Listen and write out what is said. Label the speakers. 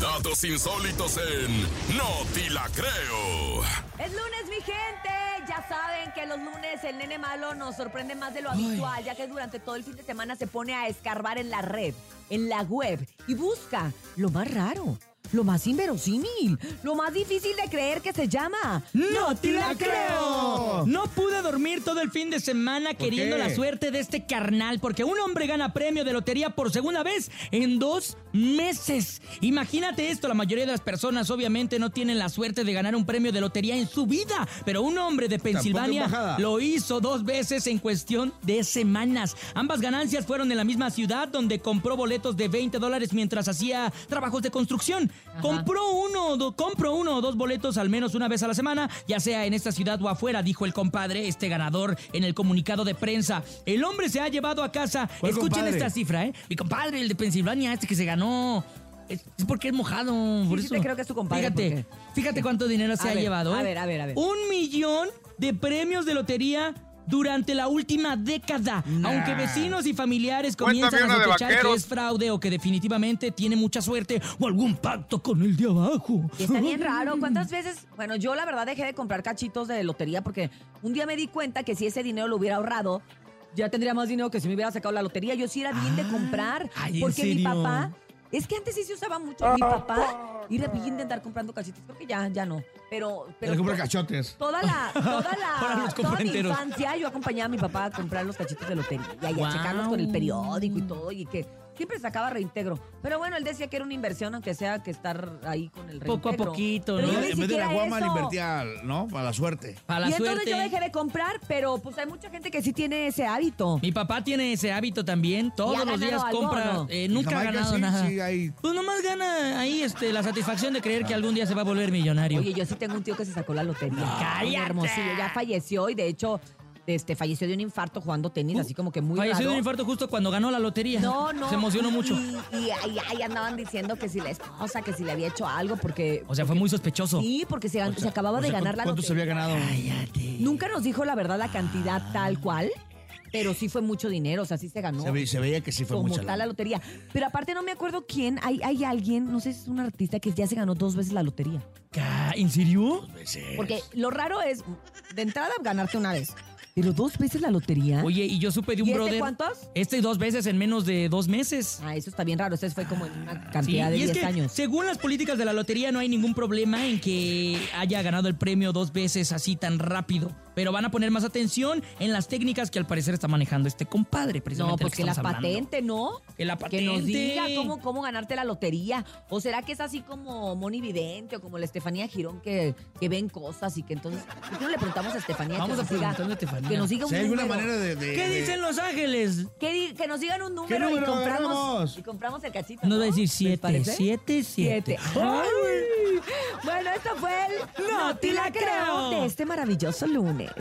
Speaker 1: Datos insólitos en No Ti La Creo.
Speaker 2: Es lunes, mi gente. Ya saben que los lunes el nene malo nos sorprende más de lo habitual, ya que durante todo el fin de semana se pone a escarbar en la red, en la web y busca lo más raro. Lo más inverosímil, lo más difícil de creer que se llama.
Speaker 3: ¡No te la creo! No pude dormir todo el fin de semana queriendo
Speaker 4: qué?
Speaker 3: la suerte de este carnal, porque un hombre gana premio de lotería por segunda vez en dos meses. Imagínate esto, la mayoría de las personas obviamente no tienen la suerte de ganar un premio de lotería en su vida, pero un hombre de Pensilvania lo hizo dos veces en cuestión de semanas. Ambas ganancias fueron en la misma ciudad donde compró boletos de 20 dólares mientras hacía trabajos de construcción. Compró uno, do- compro uno o dos boletos al menos una vez a la semana, ya sea en esta ciudad o afuera, dijo el compadre, este ganador en el comunicado de prensa. El hombre se ha llevado a casa.
Speaker 4: ¿Cuál
Speaker 3: Escuchen
Speaker 4: compadre?
Speaker 3: esta cifra, ¿eh? Mi compadre, el de Pensilvania, este que se ganó. Es, es porque es mojado. por
Speaker 2: sí
Speaker 3: eso.
Speaker 2: te creo que es tu compadre,
Speaker 3: Fíjate, fíjate cuánto dinero se
Speaker 2: A
Speaker 3: ha
Speaker 2: ver,
Speaker 3: llevado.
Speaker 2: a
Speaker 3: ¿eh?
Speaker 2: ver, a ver, a ver.
Speaker 3: Un millón de premios de lotería durante la última década. Aunque vecinos y familiares comienzan
Speaker 5: Cuéntame
Speaker 3: a sospechar que es fraude o que definitivamente tiene mucha suerte o algún pacto con el de abajo.
Speaker 2: Y está bien raro. ¿Cuántas veces? Bueno, yo la verdad dejé de comprar cachitos de lotería porque un día me di cuenta que si ese dinero lo hubiera ahorrado, ya tendría más dinero que si me hubiera sacado la lotería. Yo sí era bien de comprar.
Speaker 3: Ah, ay, ¿en
Speaker 2: porque mi papá. Es que antes sí se usaba mucho. Mi papá ir a intentar comprando cachitos. Creo que ya, ya no. Pero. pero
Speaker 4: Le compra cachotes.
Speaker 2: Toda la, toda la, toda mi infancia yo acompañaba a mi papá a comprar los cachitos de lotería y a checarlos con el periódico y todo y que siempre sacaba reintegro. Pero bueno, él decía que era una inversión, aunque sea que estar ahí con el reintegro.
Speaker 3: Poco a poquito,
Speaker 2: Pero
Speaker 3: ¿no?
Speaker 2: yo ni
Speaker 4: En vez de la guama le invertía, ¿no? Para la suerte.
Speaker 3: Para la
Speaker 2: y entonces
Speaker 3: suerte.
Speaker 2: yo dejé de comprar, pero pues hay mucha gente que sí tiene ese hábito.
Speaker 3: Mi papá tiene ese hábito también. Todos
Speaker 2: ha
Speaker 3: los días
Speaker 2: algo,
Speaker 3: compra.
Speaker 2: no?
Speaker 3: eh, nunca ha
Speaker 4: Jamaica
Speaker 3: ganado
Speaker 4: sí,
Speaker 3: nada.
Speaker 4: sí, hay-
Speaker 3: Pues nomás gana ahí este, la satisfacción de creer que algún día se va a volver millonario.
Speaker 2: Oye, yo sí tengo un tío que se sacó la lotería.
Speaker 3: ¡Cállate!
Speaker 2: Un hermosillo. Ya falleció y de hecho este, falleció de un infarto jugando tenis, así como que muy
Speaker 3: Falleció de un infarto justo cuando ganó la lotería.
Speaker 2: No, no.
Speaker 3: Se emocionó
Speaker 2: y-
Speaker 3: mucho.
Speaker 2: Y, y ahí, ahí andaban diciendo que si la esposa, que si le había hecho algo, porque.
Speaker 3: O sea, fue muy sospechoso.
Speaker 2: Sí, porque se, se acababa
Speaker 4: O
Speaker 2: de ganar la
Speaker 4: ¿Cuánto se había
Speaker 2: lotería.
Speaker 4: ganado?
Speaker 3: Cállate.
Speaker 2: Nunca nos dijo la verdad la cantidad tal cual, pero sí fue mucho dinero, o sea, sí se ganó.
Speaker 4: Se, ve- se veía que sí fue
Speaker 2: como
Speaker 4: mucha
Speaker 2: tal la lotería. Pero aparte no me acuerdo quién, hay, hay alguien, no sé si es un artista que ya se ganó dos veces la lotería.
Speaker 3: ¿En serio?
Speaker 2: Porque lo raro es, de entrada, ganarte una vez. Pero dos veces la lotería.
Speaker 3: Oye, y yo supe de un
Speaker 2: ¿Y este
Speaker 3: brother.
Speaker 2: cuántos?
Speaker 3: Este dos veces en menos de dos meses.
Speaker 2: Ah, eso está bien raro. Ese fue como en una
Speaker 3: Sí,
Speaker 2: cantidad de
Speaker 3: y es
Speaker 2: 10
Speaker 3: que,
Speaker 2: años.
Speaker 3: según las políticas de la lotería, no hay ningún problema en que haya ganado el premio dos veces así tan rápido. Pero van a poner más atención en las técnicas que al parecer está manejando este compadre, precisamente.
Speaker 2: No, pues que la
Speaker 3: hablando.
Speaker 2: patente, ¿no?
Speaker 3: Que la
Speaker 2: Que nos
Speaker 3: patente.
Speaker 2: diga cómo, cómo ganarte la lotería. ¿O será que es así como Moni Vidente o como la Estefanía Girón que, que ven cosas y que entonces... ¿Por qué no le preguntamos a Estefanía
Speaker 3: Vamos
Speaker 2: que,
Speaker 3: a preguntarle a Estefanía.
Speaker 2: Que nos diga un
Speaker 4: Si hay alguna
Speaker 2: número?
Speaker 4: manera de. de-
Speaker 3: ¿Qué
Speaker 4: de-
Speaker 3: dicen Los Ángeles?
Speaker 2: Que, di- que nos digan un número, y,
Speaker 4: número
Speaker 2: compramos, y compramos el cachito.
Speaker 3: Nos va a
Speaker 2: ¿no?
Speaker 3: decir
Speaker 2: ¿Les
Speaker 3: siete,
Speaker 2: parece?
Speaker 3: siete, siete.
Speaker 2: Ay. Bueno, esto fue el
Speaker 3: No te la creo.
Speaker 2: de este maravilloso lunes.